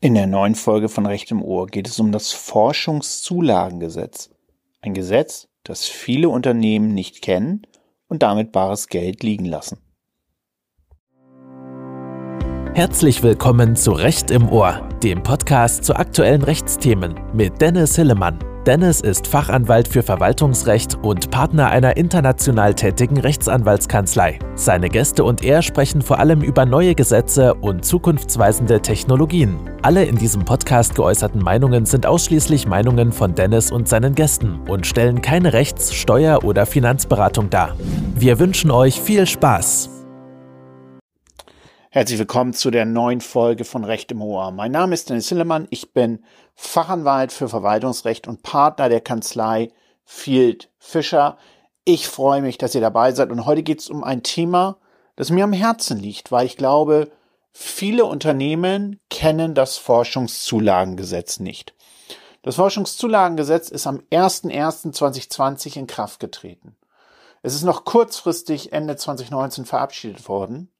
In der neuen Folge von Recht im Ohr geht es um das Forschungszulagengesetz. Ein Gesetz, das viele Unternehmen nicht kennen und damit bares Geld liegen lassen. Herzlich willkommen zu Recht im Ohr, dem Podcast zu aktuellen Rechtsthemen mit Dennis Hillemann. Dennis ist Fachanwalt für Verwaltungsrecht und Partner einer international tätigen Rechtsanwaltskanzlei. Seine Gäste und er sprechen vor allem über neue Gesetze und zukunftsweisende Technologien. Alle in diesem Podcast geäußerten Meinungen sind ausschließlich Meinungen von Dennis und seinen Gästen und stellen keine Rechts-, Steuer- oder Finanzberatung dar. Wir wünschen euch viel Spaß. Herzlich willkommen zu der neuen Folge von Recht im Ohr. Mein Name ist Dennis Hillemann. Ich bin Fachanwalt für Verwaltungsrecht und Partner der Kanzlei Field Fischer. Ich freue mich, dass ihr dabei seid und heute geht es um ein Thema, das mir am Herzen liegt, weil ich glaube, viele Unternehmen kennen das Forschungszulagengesetz nicht. Das Forschungszulagengesetz ist am 01.01.2020 in Kraft getreten. Es ist noch kurzfristig Ende 2019 verabschiedet worden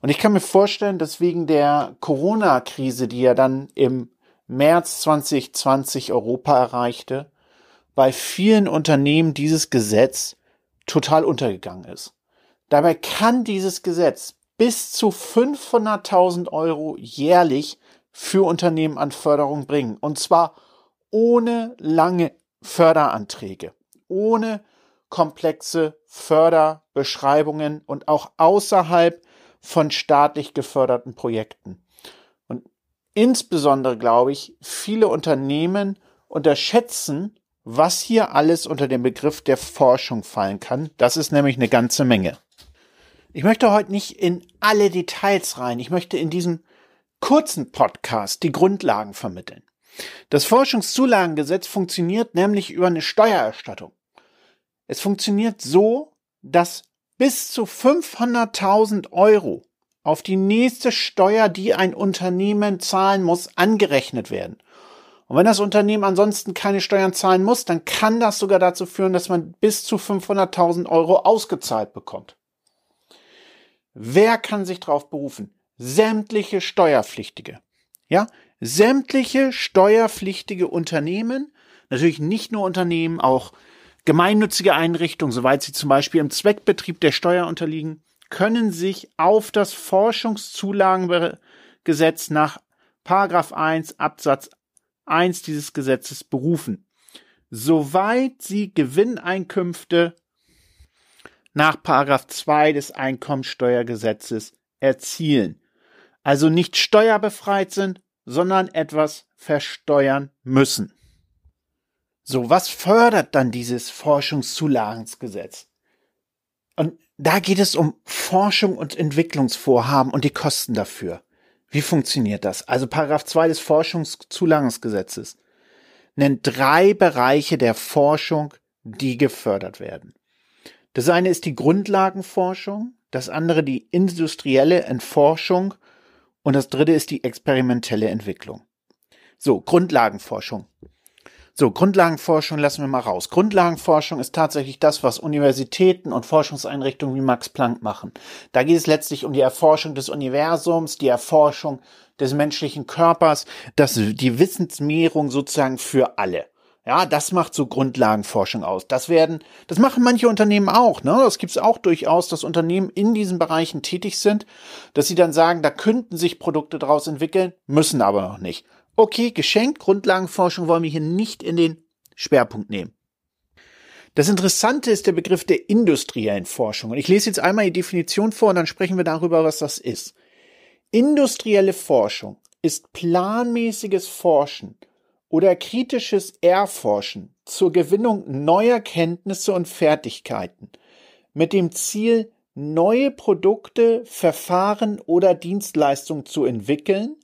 und ich kann mir vorstellen, dass wegen der Corona-Krise, die ja dann im März 2020 Europa erreichte, bei vielen Unternehmen dieses Gesetz total untergegangen ist. Dabei kann dieses Gesetz bis zu 500.000 Euro jährlich für Unternehmen an Förderung bringen. Und zwar ohne lange Förderanträge, ohne komplexe Förderbeschreibungen und auch außerhalb von staatlich geförderten Projekten. Insbesondere glaube ich, viele Unternehmen unterschätzen, was hier alles unter den Begriff der Forschung fallen kann. Das ist nämlich eine ganze Menge. Ich möchte heute nicht in alle Details rein. Ich möchte in diesem kurzen Podcast die Grundlagen vermitteln. Das Forschungszulagengesetz funktioniert nämlich über eine Steuererstattung. Es funktioniert so, dass bis zu 500.000 Euro auf die nächste Steuer, die ein Unternehmen zahlen muss, angerechnet werden. Und wenn das Unternehmen ansonsten keine Steuern zahlen muss, dann kann das sogar dazu führen, dass man bis zu 500.000 Euro ausgezahlt bekommt. Wer kann sich darauf berufen? Sämtliche Steuerpflichtige. Ja, sämtliche steuerpflichtige Unternehmen, natürlich nicht nur Unternehmen, auch Gemeinnützige Einrichtungen, soweit sie zum Beispiel im Zweckbetrieb der Steuer unterliegen, können sich auf das Forschungszulagengesetz nach Paragraph 1 Absatz 1 dieses Gesetzes berufen, soweit sie Gewinneinkünfte nach Paragraph 2 des Einkommensteuergesetzes erzielen, also nicht steuerbefreit sind, sondern etwas versteuern müssen. So, was fördert dann dieses Forschungszulagensgesetz? Und da geht es um Forschung und Entwicklungsvorhaben und die Kosten dafür. Wie funktioniert das? Also Paragraph 2 des Forschungszulagensgesetzes nennt drei Bereiche der Forschung, die gefördert werden. Das eine ist die Grundlagenforschung, das andere die industrielle Entforschung und das dritte ist die experimentelle Entwicklung. So, Grundlagenforschung. So, Grundlagenforschung lassen wir mal raus. Grundlagenforschung ist tatsächlich das, was Universitäten und Forschungseinrichtungen wie Max Planck machen. Da geht es letztlich um die Erforschung des Universums, die Erforschung des menschlichen Körpers, das, die Wissensmehrung sozusagen für alle. Ja, das macht so Grundlagenforschung aus. Das werden, das machen manche Unternehmen auch. Ne? Das gibt es auch durchaus, dass Unternehmen in diesen Bereichen tätig sind, dass sie dann sagen, da könnten sich Produkte daraus entwickeln, müssen aber noch nicht. Okay, geschenkt, Grundlagenforschung wollen wir hier nicht in den Schwerpunkt nehmen. Das Interessante ist der Begriff der industriellen Forschung. Und ich lese jetzt einmal die Definition vor und dann sprechen wir darüber, was das ist. Industrielle Forschung ist planmäßiges Forschen oder kritisches Erforschen zur Gewinnung neuer Kenntnisse und Fertigkeiten mit dem Ziel, neue Produkte, Verfahren oder Dienstleistungen zu entwickeln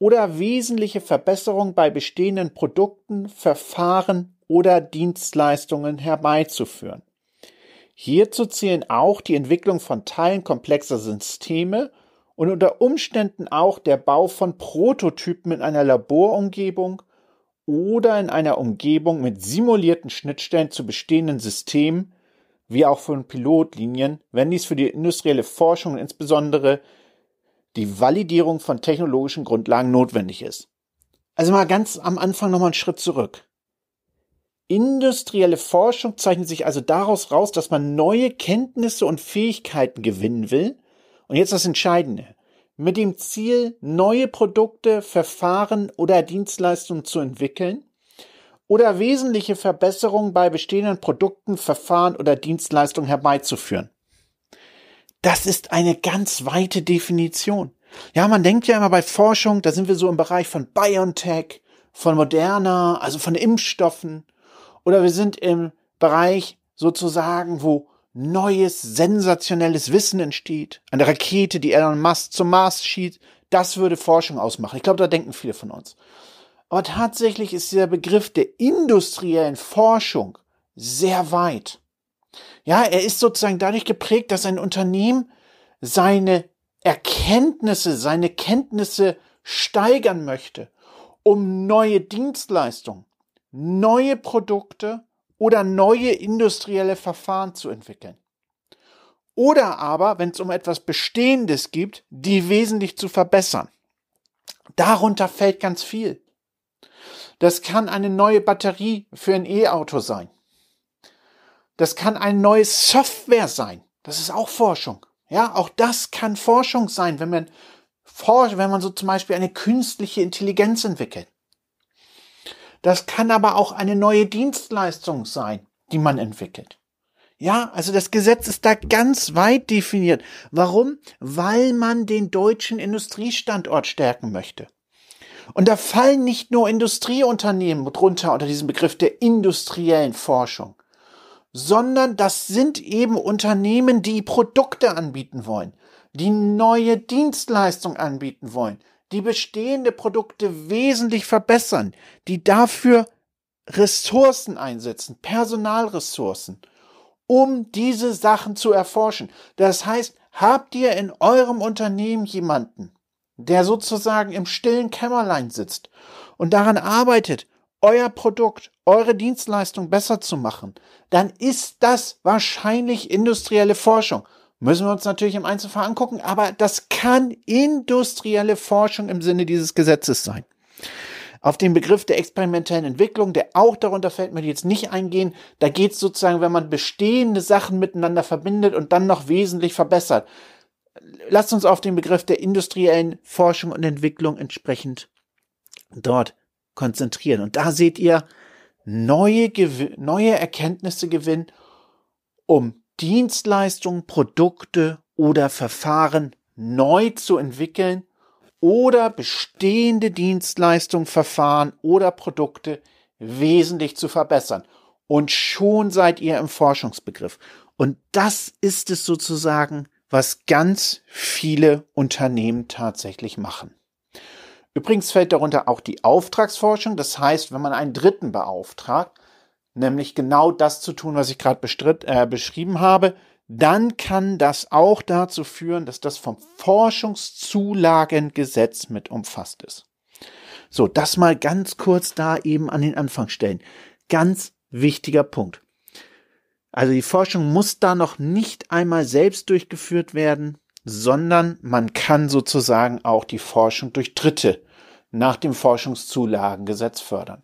oder wesentliche Verbesserungen bei bestehenden Produkten, Verfahren oder Dienstleistungen herbeizuführen. Hierzu zählen auch die Entwicklung von Teilen komplexer Systeme und unter Umständen auch der Bau von Prototypen in einer Laborumgebung oder in einer Umgebung mit simulierten Schnittstellen zu bestehenden Systemen, wie auch von Pilotlinien, wenn dies für die industrielle Forschung und insbesondere die Validierung von technologischen Grundlagen notwendig ist. Also mal ganz am Anfang nochmal einen Schritt zurück. Industrielle Forschung zeichnet sich also daraus raus, dass man neue Kenntnisse und Fähigkeiten gewinnen will. Und jetzt das Entscheidende. Mit dem Ziel, neue Produkte, Verfahren oder Dienstleistungen zu entwickeln oder wesentliche Verbesserungen bei bestehenden Produkten, Verfahren oder Dienstleistungen herbeizuführen. Das ist eine ganz weite Definition. Ja, man denkt ja immer bei Forschung, da sind wir so im Bereich von BioNTech, von Moderna, also von Impfstoffen, oder wir sind im Bereich sozusagen, wo neues, sensationelles Wissen entsteht. Eine Rakete, die Elon Musk zum Mars schießt, das würde Forschung ausmachen. Ich glaube, da denken viele von uns. Aber tatsächlich ist der Begriff der industriellen Forschung sehr weit. Ja, er ist sozusagen dadurch geprägt, dass ein Unternehmen seine Erkenntnisse, seine Kenntnisse steigern möchte, um neue Dienstleistungen, neue Produkte oder neue industrielle Verfahren zu entwickeln. Oder aber, wenn es um etwas Bestehendes gibt, die wesentlich zu verbessern. Darunter fällt ganz viel. Das kann eine neue Batterie für ein E-Auto sein. Das kann eine neue Software sein. Das ist auch Forschung. Ja, auch das kann Forschung sein, wenn man forscht, wenn man so zum Beispiel eine künstliche Intelligenz entwickelt. Das kann aber auch eine neue Dienstleistung sein, die man entwickelt. Ja, also das Gesetz ist da ganz weit definiert. Warum? Weil man den deutschen Industriestandort stärken möchte. Und da fallen nicht nur Industrieunternehmen drunter unter diesem Begriff der industriellen Forschung, sondern das sind eben Unternehmen, die Produkte anbieten wollen, die neue Dienstleistungen anbieten wollen, die bestehende Produkte wesentlich verbessern, die dafür Ressourcen einsetzen, Personalressourcen, um diese Sachen zu erforschen. Das heißt, habt ihr in eurem Unternehmen jemanden, der sozusagen im stillen Kämmerlein sitzt und daran arbeitet, euer Produkt, eure Dienstleistung besser zu machen, dann ist das wahrscheinlich industrielle Forschung. Müssen wir uns natürlich im Einzelfall angucken, aber das kann industrielle Forschung im Sinne dieses Gesetzes sein. Auf den Begriff der experimentellen Entwicklung, der auch darunter fällt, möchte ich jetzt nicht eingehen. Da geht es sozusagen, wenn man bestehende Sachen miteinander verbindet und dann noch wesentlich verbessert. Lasst uns auf den Begriff der industriellen Forschung und Entwicklung entsprechend dort konzentrieren. Und da seht ihr neue, neue Erkenntnisse gewinnen, um Dienstleistungen, Produkte oder Verfahren neu zu entwickeln oder bestehende Dienstleistungen, Verfahren oder Produkte wesentlich zu verbessern. Und schon seid ihr im Forschungsbegriff. Und das ist es sozusagen, was ganz viele Unternehmen tatsächlich machen. Übrigens fällt darunter auch die Auftragsforschung. Das heißt, wenn man einen Dritten beauftragt, nämlich genau das zu tun, was ich gerade äh, beschrieben habe, dann kann das auch dazu führen, dass das vom Forschungszulagengesetz mit umfasst ist. So, das mal ganz kurz da eben an den Anfang stellen. Ganz wichtiger Punkt. Also die Forschung muss da noch nicht einmal selbst durchgeführt werden, sondern man kann sozusagen auch die Forschung durch Dritte nach dem Forschungszulagengesetz fördern.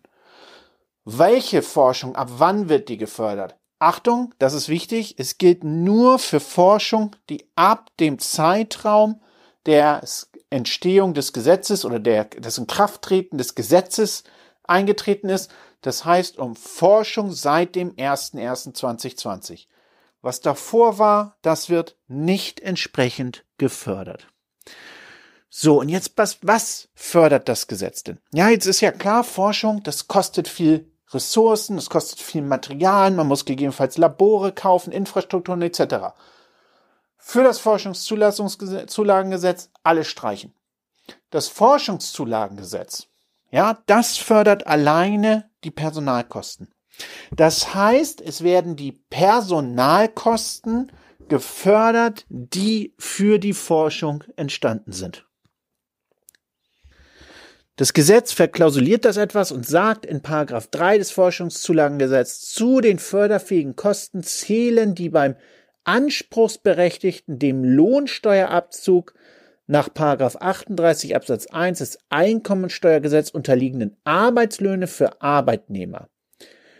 Welche Forschung, ab wann wird die gefördert? Achtung, das ist wichtig, es gilt nur für Forschung, die ab dem Zeitraum der Entstehung des Gesetzes oder der, des Inkrafttreten des Gesetzes eingetreten ist. Das heißt um Forschung seit dem 01.01.2020. Was davor war, das wird nicht entsprechend gefördert. So, und jetzt was, was fördert das Gesetz denn? Ja, jetzt ist ja klar, Forschung, das kostet viel Ressourcen, es kostet viel Material, man muss gegebenenfalls Labore kaufen, Infrastrukturen etc. Für das Forschungszulagengesetz alle streichen. Das Forschungszulagengesetz, ja, das fördert alleine die Personalkosten. Das heißt, es werden die Personalkosten gefördert, die für die Forschung entstanden sind. Das Gesetz verklausuliert das etwas und sagt in Paragraph 3 des Forschungszulagengesetzes, zu den förderfähigen Kosten zählen die beim Anspruchsberechtigten dem Lohnsteuerabzug nach 38 Absatz 1 des Einkommensteuergesetz unterliegenden Arbeitslöhne für Arbeitnehmer.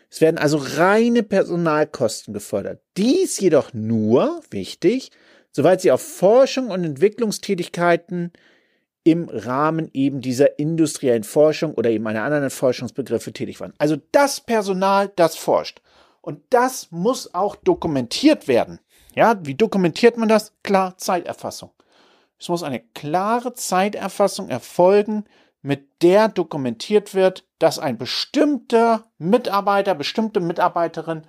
Es werden also reine Personalkosten gefordert. Dies jedoch nur, wichtig, soweit sie auf Forschung und Entwicklungstätigkeiten im Rahmen eben dieser industriellen Forschung oder eben einer anderen Forschungsbegriffe tätig waren. Also das Personal, das forscht. Und das muss auch dokumentiert werden. Ja, wie dokumentiert man das? Klar, Zeiterfassung. Es muss eine klare Zeiterfassung erfolgen, mit der dokumentiert wird, dass ein bestimmter Mitarbeiter, bestimmte Mitarbeiterin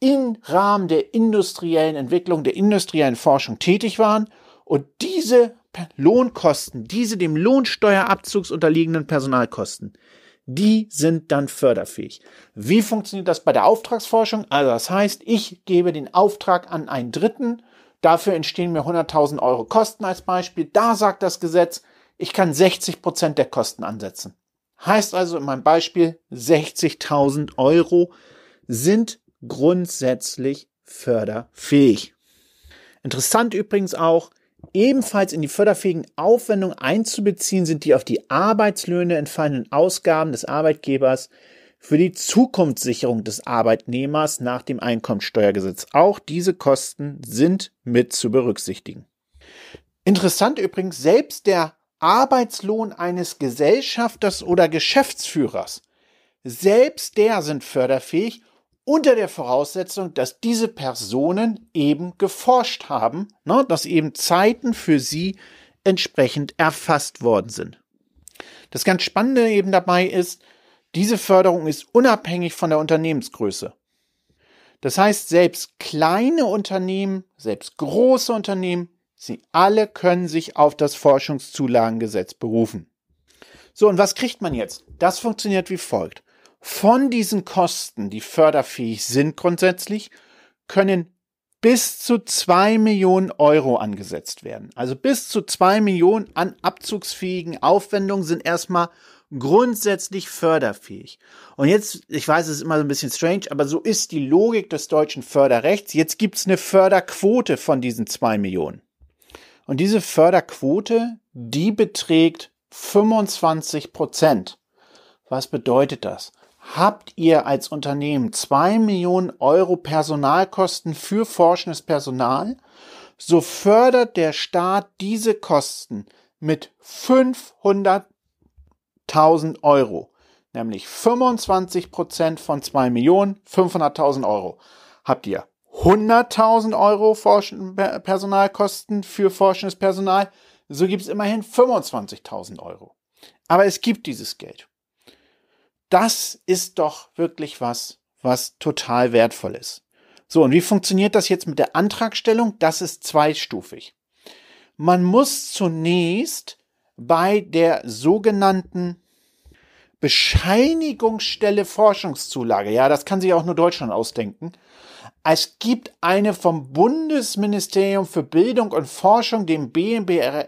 im Rahmen der industriellen Entwicklung, der industriellen Forschung tätig waren und diese Lohnkosten, diese dem Lohnsteuerabzugs unterliegenden Personalkosten, die sind dann förderfähig. Wie funktioniert das bei der Auftragsforschung? Also das heißt, ich gebe den Auftrag an einen Dritten, dafür entstehen mir 100.000 Euro Kosten als Beispiel. Da sagt das Gesetz, ich kann 60 Prozent der Kosten ansetzen. Heißt also in meinem Beispiel, 60.000 Euro sind grundsätzlich förderfähig. Interessant übrigens auch, ebenfalls in die förderfähigen Aufwendungen einzubeziehen sind die auf die Arbeitslöhne entfallenden Ausgaben des Arbeitgebers für die Zukunftssicherung des Arbeitnehmers nach dem Einkommensteuergesetz. Auch diese Kosten sind mit zu berücksichtigen. Interessant übrigens, selbst der Arbeitslohn eines Gesellschafters oder Geschäftsführers, selbst der sind förderfähig unter der Voraussetzung, dass diese Personen eben geforscht haben, ne, dass eben Zeiten für sie entsprechend erfasst worden sind. Das ganz Spannende eben dabei ist, diese Förderung ist unabhängig von der Unternehmensgröße. Das heißt, selbst kleine Unternehmen, selbst große Unternehmen, sie alle können sich auf das Forschungszulagengesetz berufen. So, und was kriegt man jetzt? Das funktioniert wie folgt. Von diesen Kosten, die förderfähig sind grundsätzlich, können bis zu zwei Millionen Euro angesetzt werden. Also bis zu zwei Millionen an abzugsfähigen Aufwendungen sind erstmal grundsätzlich förderfähig. Und jetzt, ich weiß, es ist immer so ein bisschen strange, aber so ist die Logik des deutschen Förderrechts. Jetzt gibt's eine Förderquote von diesen zwei Millionen. Und diese Förderquote, die beträgt 25 Prozent. Was bedeutet das? Habt ihr als Unternehmen zwei Millionen Euro Personalkosten für forschendes Personal, so fördert der Staat diese Kosten mit 500.000 Euro, nämlich 25 Prozent von zwei Millionen, 500.000 Euro. Habt ihr 100.000 Euro Personalkosten für forschendes Personal, so gibt es immerhin 25.000 Euro. Aber es gibt dieses Geld das ist doch wirklich was, was total wertvoll ist. So, und wie funktioniert das jetzt mit der Antragstellung? Das ist zweistufig. Man muss zunächst bei der sogenannten Bescheinigungsstelle Forschungszulage, ja, das kann sich auch nur Deutschland ausdenken. Es gibt eine vom Bundesministerium für Bildung und Forschung, dem BMBF,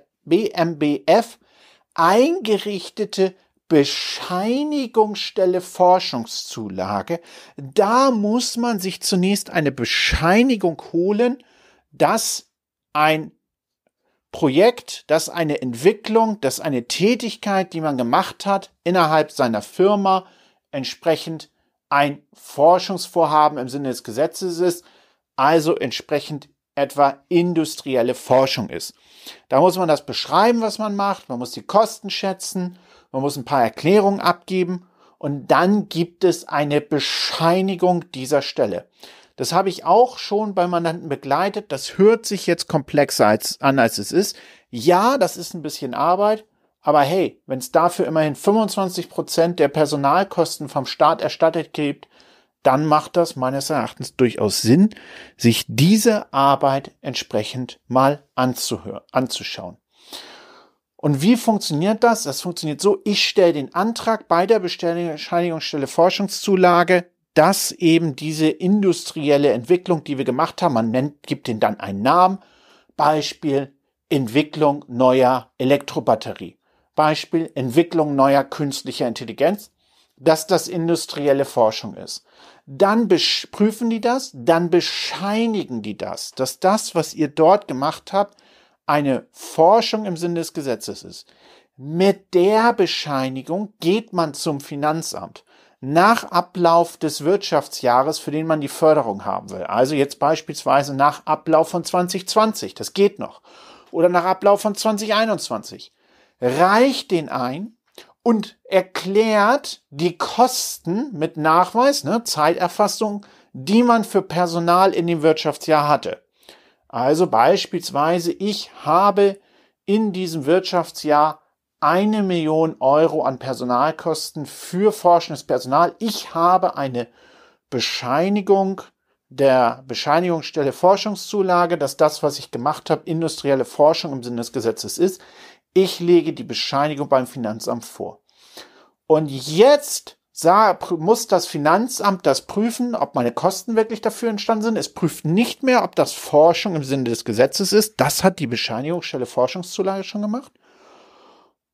eingerichtete Bescheinigungsstelle Forschungszulage. Da muss man sich zunächst eine Bescheinigung holen, dass ein Projekt, dass eine Entwicklung, dass eine Tätigkeit, die man gemacht hat, innerhalb seiner Firma entsprechend ein Forschungsvorhaben im Sinne des Gesetzes ist, also entsprechend etwa industrielle Forschung ist. Da muss man das beschreiben, was man macht, man muss die Kosten schätzen, man muss ein paar Erklärungen abgeben und dann gibt es eine Bescheinigung dieser Stelle. Das habe ich auch schon bei Mandanten begleitet. Das hört sich jetzt komplexer als, an, als es ist. Ja, das ist ein bisschen Arbeit, aber hey, wenn es dafür immerhin 25 Prozent der Personalkosten vom Staat erstattet gibt, dann macht das meines Erachtens durchaus Sinn, sich diese Arbeit entsprechend mal anzuhören, anzuschauen. Und wie funktioniert das? Das funktioniert so, ich stelle den Antrag bei der Bescheinigungsstelle Forschungszulage, dass eben diese industrielle Entwicklung, die wir gemacht haben, man nennt, gibt den dann einen Namen, Beispiel Entwicklung neuer Elektrobatterie, Beispiel Entwicklung neuer künstlicher Intelligenz, dass das industrielle Forschung ist. Dann prüfen die das, dann bescheinigen die das, dass das, was ihr dort gemacht habt, eine Forschung im Sinne des Gesetzes ist, mit der Bescheinigung geht man zum Finanzamt nach Ablauf des Wirtschaftsjahres, für den man die Förderung haben will. Also jetzt beispielsweise nach Ablauf von 2020, das geht noch. Oder nach Ablauf von 2021. Reicht den ein und erklärt die Kosten mit Nachweis, ne, Zeiterfassung, die man für Personal in dem Wirtschaftsjahr hatte. Also beispielsweise, ich habe in diesem Wirtschaftsjahr eine Million Euro an Personalkosten für forschendes Personal. Ich habe eine Bescheinigung der Bescheinigungsstelle Forschungszulage, dass das, was ich gemacht habe, industrielle Forschung im Sinne des Gesetzes ist. Ich lege die Bescheinigung beim Finanzamt vor. Und jetzt muss das Finanzamt das prüfen, ob meine Kosten wirklich dafür entstanden sind. Es prüft nicht mehr, ob das Forschung im Sinne des Gesetzes ist. Das hat die Bescheinigungsstelle Forschungszulage schon gemacht.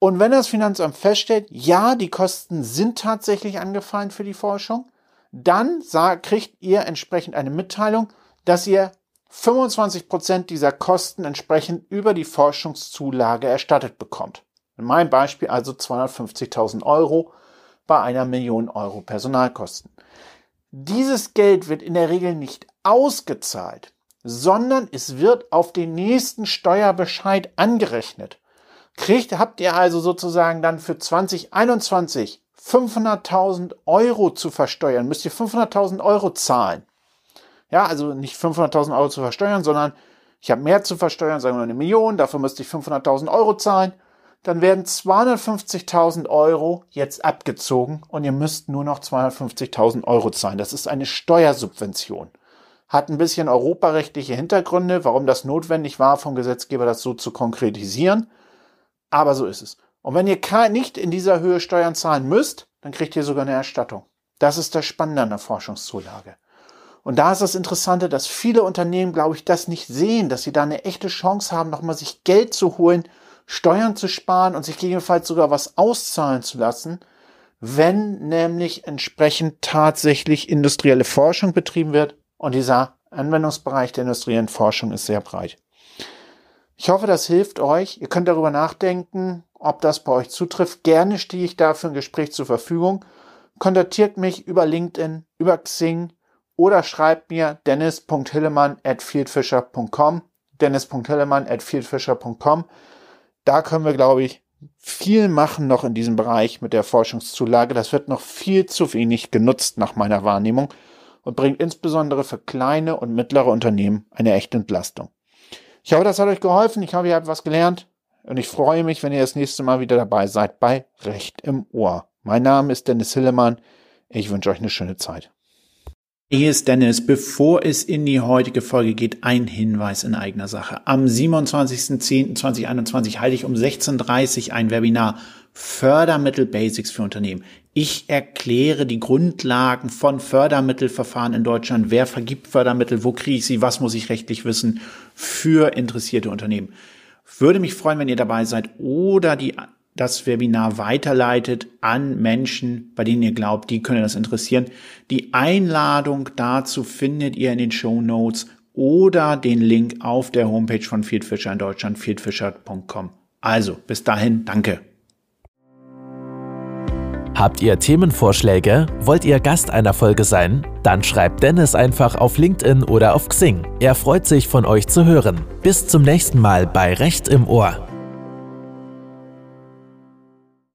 Und wenn das Finanzamt feststellt, ja, die Kosten sind tatsächlich angefallen für die Forschung, dann kriegt ihr entsprechend eine Mitteilung, dass ihr 25 Prozent dieser Kosten entsprechend über die Forschungszulage erstattet bekommt. In meinem Beispiel also 250.000 Euro bei einer Million Euro Personalkosten. Dieses Geld wird in der Regel nicht ausgezahlt, sondern es wird auf den nächsten Steuerbescheid angerechnet. Kriegt, habt ihr also sozusagen dann für 2021 500.000 Euro zu versteuern, müsst ihr 500.000 Euro zahlen. Ja, also nicht 500.000 Euro zu versteuern, sondern ich habe mehr zu versteuern, sagen wir eine Million, dafür müsste ich 500.000 Euro zahlen dann werden 250.000 Euro jetzt abgezogen und ihr müsst nur noch 250.000 Euro zahlen. Das ist eine Steuersubvention. Hat ein bisschen europarechtliche Hintergründe, warum das notwendig war, vom Gesetzgeber das so zu konkretisieren. Aber so ist es. Und wenn ihr nicht in dieser Höhe Steuern zahlen müsst, dann kriegt ihr sogar eine Erstattung. Das ist das Spannende an der Forschungszulage. Und da ist das Interessante, dass viele Unternehmen, glaube ich, das nicht sehen, dass sie da eine echte Chance haben, nochmal sich Geld zu holen, Steuern zu sparen und sich gegebenenfalls sogar was auszahlen zu lassen, wenn nämlich entsprechend tatsächlich industrielle Forschung betrieben wird. Und dieser Anwendungsbereich der industriellen Forschung ist sehr breit. Ich hoffe, das hilft euch. Ihr könnt darüber nachdenken, ob das bei euch zutrifft. Gerne stehe ich dafür ein Gespräch zur Verfügung. Kontaktiert mich über LinkedIn, über Xing oder schreibt mir dennis.hillemann at fieldfisher.com dennis.hillemann at fieldfisher.com da können wir, glaube ich, viel machen noch in diesem Bereich mit der Forschungszulage. Das wird noch viel zu wenig genutzt nach meiner Wahrnehmung und bringt insbesondere für kleine und mittlere Unternehmen eine echte Entlastung. Ich hoffe, das hat euch geholfen. Ich hoffe, ihr habt was gelernt. Und ich freue mich, wenn ihr das nächste Mal wieder dabei seid bei Recht im Ohr. Mein Name ist Dennis Hillemann. Ich wünsche euch eine schöne Zeit. Hier ist Dennis. Bevor es in die heutige Folge geht, ein Hinweis in eigener Sache. Am 27.10.2021 halte ich um 16.30 Uhr ein Webinar Fördermittel Basics für Unternehmen. Ich erkläre die Grundlagen von Fördermittelverfahren in Deutschland. Wer vergibt Fördermittel? Wo kriege ich sie? Was muss ich rechtlich wissen für interessierte Unternehmen? Würde mich freuen, wenn ihr dabei seid oder die das Webinar weiterleitet an Menschen, bei denen ihr glaubt, die können das interessieren. Die Einladung dazu findet ihr in den Show Notes oder den Link auf der Homepage von Fieldfisher in Deutschland, fieldfisher.com. Also, bis dahin, danke. Habt ihr Themenvorschläge? Wollt ihr Gast einer Folge sein? Dann schreibt Dennis einfach auf LinkedIn oder auf Xing. Er freut sich, von euch zu hören. Bis zum nächsten Mal bei Recht im Ohr.